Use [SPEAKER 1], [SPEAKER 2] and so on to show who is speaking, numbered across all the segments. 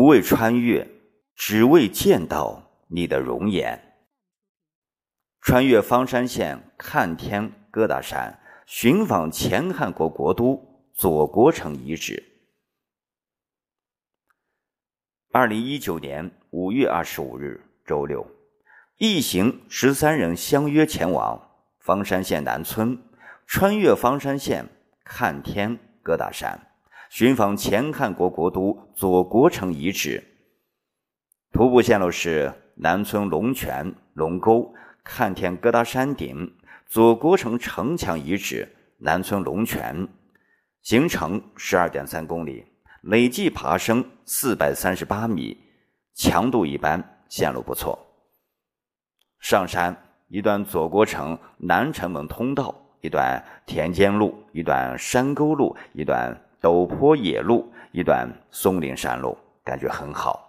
[SPEAKER 1] 不为穿越，只为见到你的容颜。穿越方山县看天疙瘩山，寻访前汉国国都左国城遗址。二零一九年五月二十五日，周六，一行十三人相约前往方山县南村，穿越方山县看天疙瘩山。寻访前汉国国都左国城遗址。徒步线路是南村龙泉龙沟、看天疙瘩山顶、左国城城墙遗址、南村龙泉，行程十二点三公里，累计爬升四百三十八米，强度一般，线路不错。上山一段左国城南城门通道，一段田间路，一段山沟路，一段。陡坡野路一段松林山路，感觉很好。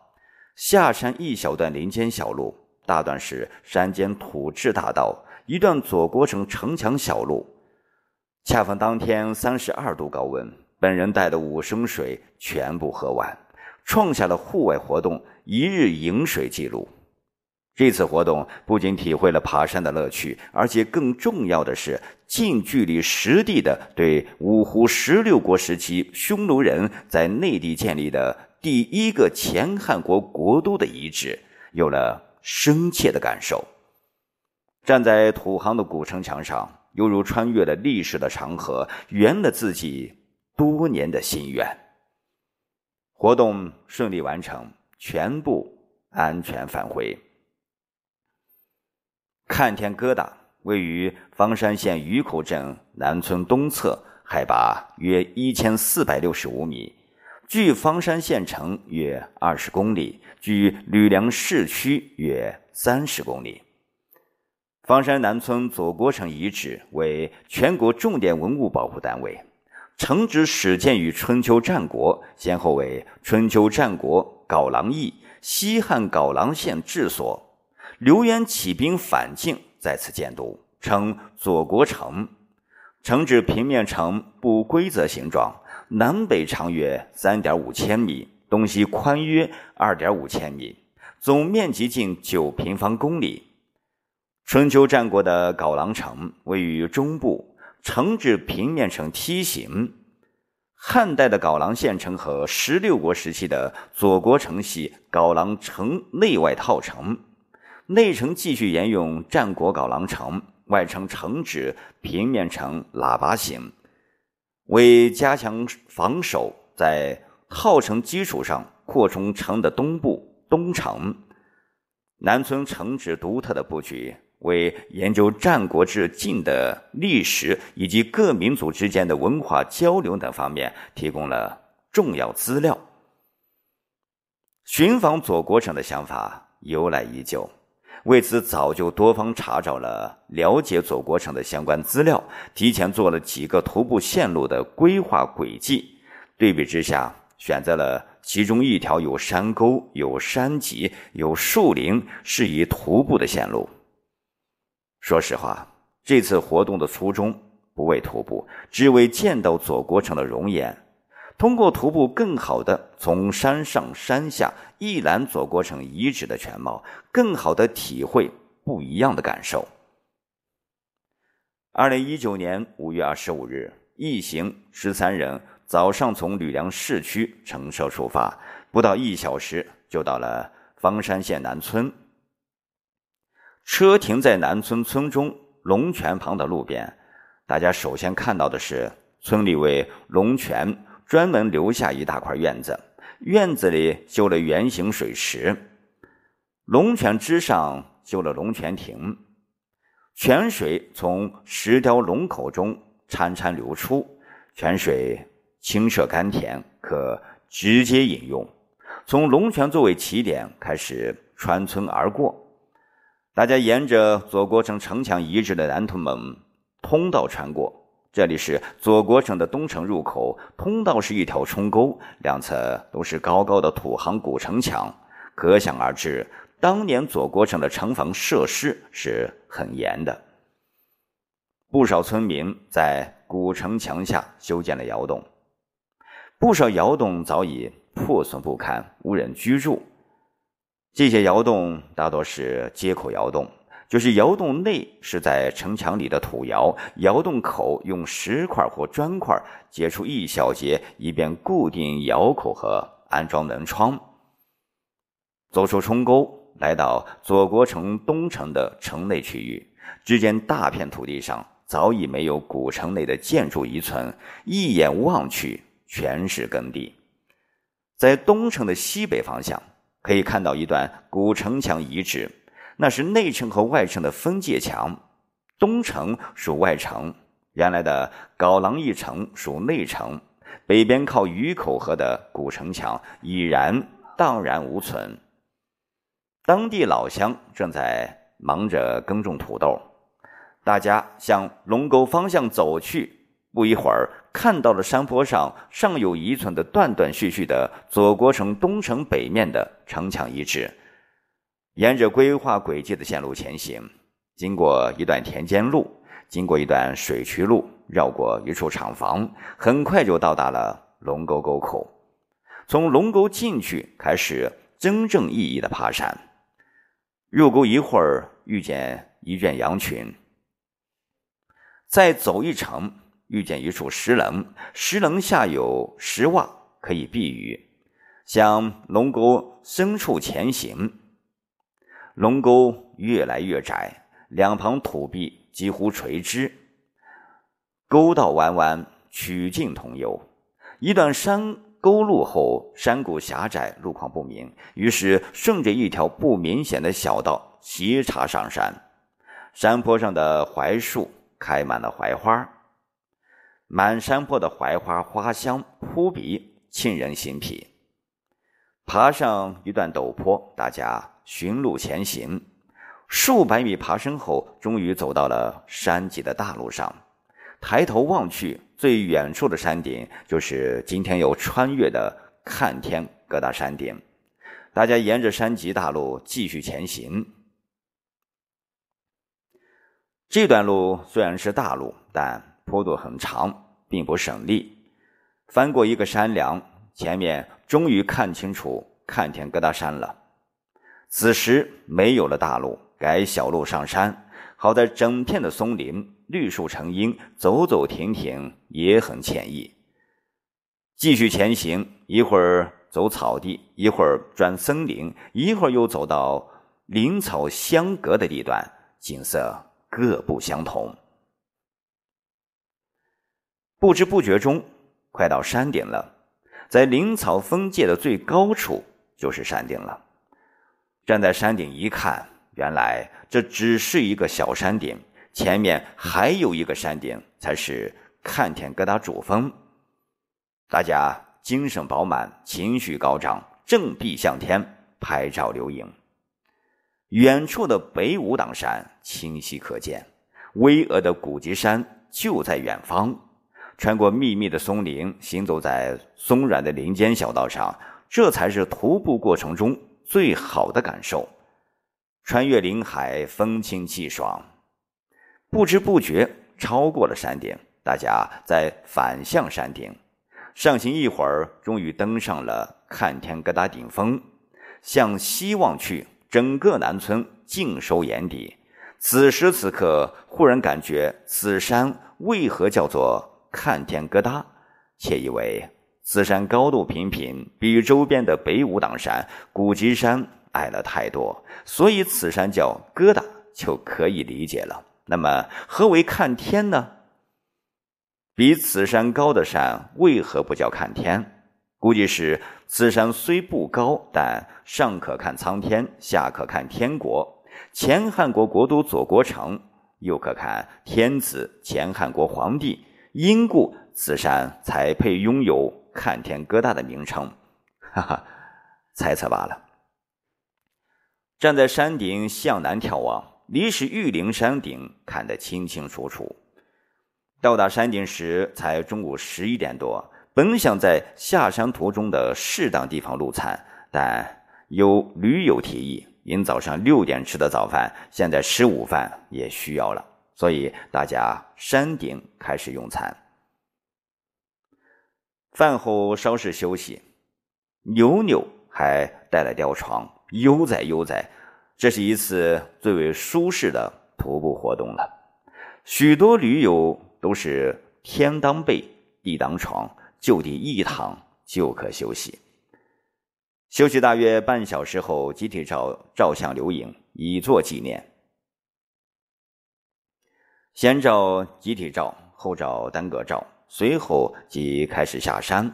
[SPEAKER 1] 下山一小段林间小路，大段是山间土质大道，一段左国城城墙小路。恰逢当天三十二度高温，本人带的五升水全部喝完，创下了户外活动一日饮水记录。这次活动不仅体会了爬山的乐趣，而且更重要的是近距离实地的对五胡十六国时期匈奴人在内地建立的第一个前汉国国都的遗址有了深切的感受。站在土夯的古城墙上，犹如穿越了历史的长河，圆了自己多年的心愿。活动顺利完成，全部安全返回。看天疙瘩位于方山县鱼口镇南村东侧，海拔约一千四百六十五米，距方山县城约二十公里，距吕梁市区约三十公里。方山南村左国城遗址为全国重点文物保护单位，城址始建于春秋战国，先后为春秋战国皋狼邑、西汉皋狼县治所。刘渊起兵反晋，在此建都，称左国城。城址平面呈不规则形状，南北长约三点五千米，东西宽约二点五千米，总面积近九平方公里。春秋战国的皋狼城位于中部，城址平面呈梯形。汉代的皋狼县城和十六国时期的左国城系皋狼城内外套城。内城继续沿用战国皋狼城，外城城址平面呈喇叭形。为加强防守，在套城基础上扩充城的东部东城。南村城址独特的布局，为研究战国至晋的历史以及各民族之间的文化交流等方面提供了重要资料。寻访左国城的想法由来已久。为此，早就多方查找了了解左国城的相关资料，提前做了几个徒步线路的规划轨迹。对比之下，选择了其中一条有山沟、有山脊、有树林，适宜徒步的线路。说实话，这次活动的初衷不为徒步，只为见到左国城的容颜。通过徒步，更好的从山上山下一览左国城遗址的全貌，更好的体会不一样的感受。二零一九年五月二十五日，一行十三人早上从吕梁市区乘车出发，不到一小时就到了方山县南村。车停在南村村中龙泉旁的路边，大家首先看到的是村里为龙泉。专门留下一大块院子，院子里修了圆形水池，龙泉之上修了龙泉亭，泉水从石雕龙口中潺潺流出，泉水清澈甘甜，可直接饮用。从龙泉作为起点开始穿村而过，大家沿着左国城城墙遗址的南屯门通道穿过。这里是左国城的东城入口，通道是一条冲沟，两侧都是高高的土夯古城墙，可想而知，当年左国城的城防设施是很严的。不少村民在古城墙下修建了窑洞，不少窑洞早已破损不堪，无人居住。这些窑洞大多是接口窑洞，就是窑洞内是在城墙里的土窑，窑洞口用石块或砖块截出一小节，以便固定窑口和安装门窗。走出冲沟，来到左国城东城的城内区域，只见大片土地上早已没有古城内的建筑遗存，一眼望去全是耕地。在东城的西北方向，可以看到一段古城墙遗址，那是内城和外城的分界墙。东城属外城，原来的皋廊一城属内城，北边靠鱼口河的古城墙已然荡然无存。当地老乡正在忙着耕种土豆，大家向龙沟方向走去。不一会儿，看到了山坡上尚有遗存的断断续续的左国城东城北面的城墙遗址。沿着规划轨迹的线路前行，经过一段田间路，经过一段水渠路，绕过一处厂房，很快就到达了龙沟沟口。从龙沟进去，开始真正意义的爬山。入沟一会儿，遇见一卷羊群。再走一程，遇见一处石棱，石棱下有石洼可以避雨。向龙沟深处前行，龙沟越来越窄，两旁土壁几乎垂直，沟道弯弯，曲径通幽。一段山。沟路后，山谷狭窄，路况不明，于是顺着一条不明显的小道斜插上山。山坡上的槐树开满了槐花，满山坡的槐花花香扑鼻，沁人心脾。爬上一段陡坡，大家寻路前行，数百米爬升后，终于走到了山脊的大路上。抬头望去，最远处的山顶就是今天要穿越的看天疙瘩山顶。大家沿着山脊大路继续前行。这段路虽然是大路，但坡度很长，并不省力。翻过一个山梁，前面终于看清楚看天疙瘩山了。此时没有了大路，改小路上山。好在整片的松林。绿树成荫，走走停停也很惬意。继续前行，一会儿走草地，一会儿转森林，一会儿又走到林草相隔的地段，景色各不相同。不知不觉中，快到山顶了。在林草分界的最高处，就是山顶了。站在山顶一看，原来这只是一个小山顶。前面还有一个山顶，才是看天疙瘩主峰。大家精神饱满，情绪高涨，振臂向天拍照留影。远处的北武当山清晰可见，巍峨的古脊山就在远方。穿过密密的松林，行走在松软的林间小道上，这才是徒步过程中最好的感受。穿越林海，风清气爽。不知不觉超过了山顶，大家在反向山顶上行一会儿，终于登上了看天疙瘩顶峰。向西望去，整个南村尽收眼底。此时此刻，忽然感觉此山为何叫做看天疙瘩，且以为此山高度平平，比周边的北武当山、古脊山矮了太多，所以此山叫疙瘩，就可以理解了。那么，何为看天呢？比此山高的山为何不叫看天？估计是此山虽不高，但上可看苍天，下可看天国。前汉国国都左国城，又可看天子前汉国皇帝，因故此山才配拥有看天疙瘩的名称。哈哈，猜测罢了。站在山顶向南眺望。离是玉林山顶看得清清楚楚。到达山顶时才中午十一点多，本想在下山途中的适当地方露餐，但有驴友提议，因早上六点吃的早饭，现在吃午饭也需要了，所以大家山顶开始用餐。饭后稍事休息，牛牛还带了吊床，悠哉悠哉。这是一次最为舒适的徒步活动了。许多驴友都是天当被，地当床，就地一躺就可休息。休息大约半小时后，集体照照相留影，以作纪念。先照集体照，后照单个照，随后即开始下山。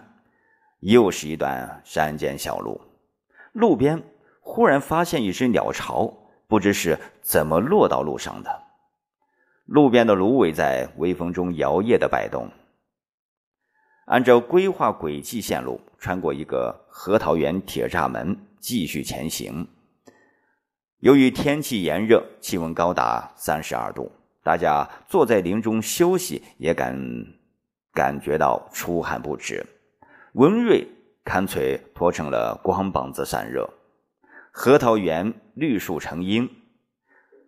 [SPEAKER 1] 又是一段山间小路，路边。忽然发现一只鸟巢，不知是怎么落到路上的。路边的芦苇在微风中摇曳的摆动。按照规划轨迹线路，穿过一个核桃园铁栅门，继续前行。由于天气炎热，气温高达三十二度，大家坐在林中休息，也感感觉到出汗不止。文瑞干脆脱成了光膀子散热。核桃园绿树成荫，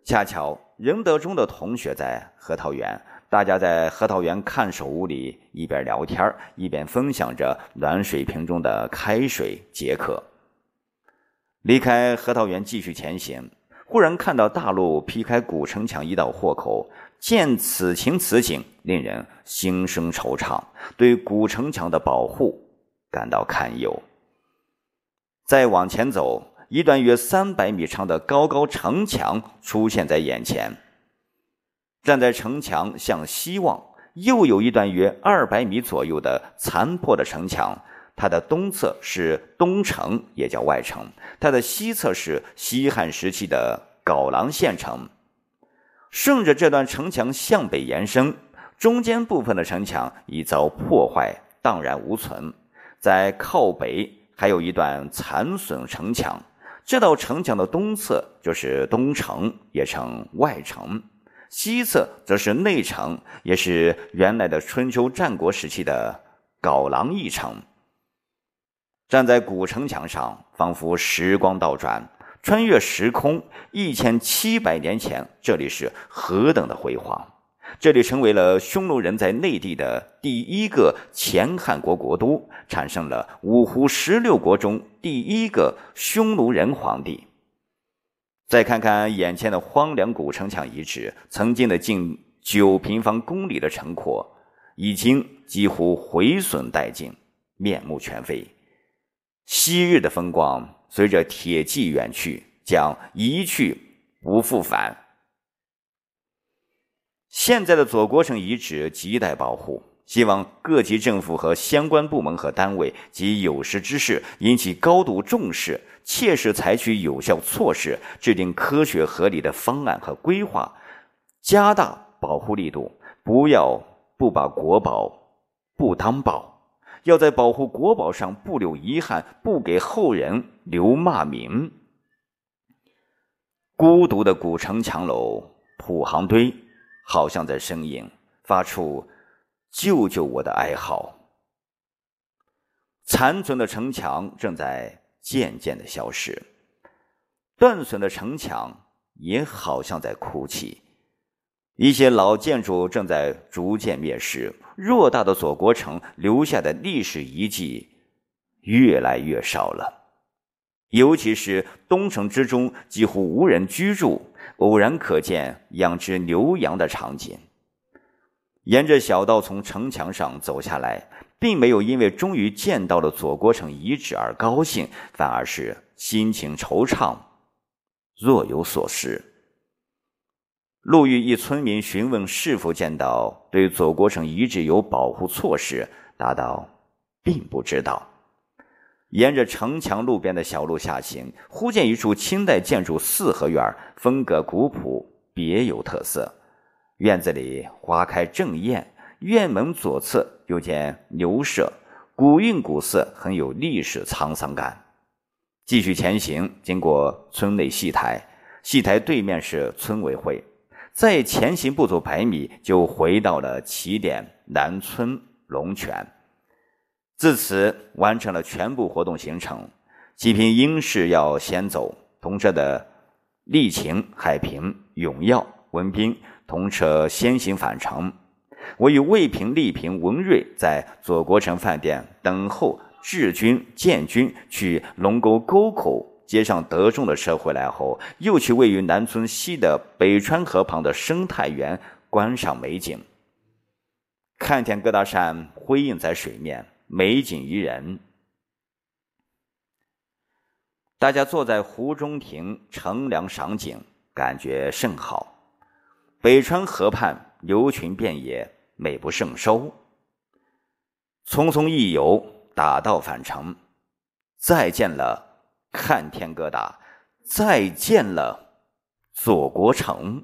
[SPEAKER 1] 恰巧仁德中的同学在核桃园，大家在核桃园看守屋里一边聊天一边分享着暖水瓶中的开水解渴。离开核桃园继续前行，忽然看到大路劈开古城墙一道豁口，见此情此景，令人心生惆怅，对古城墙的保护感到堪忧。再往前走。一段约三百米长的高高城墙出现在眼前。站在城墙向西望，又有一段约二百米左右的残破的城墙。它的东侧是东城，也叫外城；它的西侧是西汉时期的皋狼县城。顺着这段城墙向北延伸，中间部分的城墙已遭破坏，荡然无存。在靠北还有一段残损城墙。这道城墙的东侧就是东城，也称外城；西侧则是内城，也是原来的春秋战国时期的皋狼一城。站在古城墙上，仿佛时光倒转，穿越时空，一千七百年前，这里是何等的辉煌！这里成为了匈奴人在内地的第一个前汉国国都，产生了五胡十六国中第一个匈奴人皇帝。再看看眼前的荒凉古城墙遗址，曾经的近九平方公里的城廓，已经几乎毁损殆尽，面目全非。昔日的风光随着铁骑远去，将一去不复返。现在的左国城遗址亟待保护，希望各级政府和相关部门和单位及有识之士引起高度重视，切实采取有效措施，制定科学合理的方案和规划，加大保护力度。不要不把国宝不当宝，要在保护国宝上不留遗憾，不给后人留骂名。孤独的古城墙楼，土行堆。好像在呻吟，发出“救救我”的哀嚎。残存的城墙正在渐渐的消失，断损的城墙也好像在哭泣。一些老建筑正在逐渐灭失，偌大的左国城留下的历史遗迹越来越少了。尤其是东城之中，几乎无人居住。偶然可见养殖牛羊的场景。沿着小道从城墙上走下来，并没有因为终于见到了左国城遗址而高兴，反而是心情惆怅，若有所思。路遇一村民询问是否见到对左国城遗址有保护措施，答道：“并不知道。”沿着城墙路边的小路下行，忽见一处清代建筑四合院，风格古朴，别有特色。院子里花开正艳，院门左侧又见牛舍，古韵古色，很有历史沧桑感。继续前行，经过村内戏台，戏台对面是村委会。再前行不足百米，就回到了起点南村龙泉。自此完成了全部活动行程。吉平应是要先走，同车的丽晴、海平、永耀、文斌同车先行返程。我与魏平、丽平、文瑞在左国城饭店等候治军、建军，去龙沟沟口接上德众的车回来后，又去位于南村西的北川河旁的生态园观赏美景。看见疙瘩山辉映在水面，美景宜人。大家坐在湖中亭乘凉赏景，感觉甚好。北川河畔牛群遍野，美不胜收。匆匆一游，打道返程。再见了看天疙瘩，再见了左国成。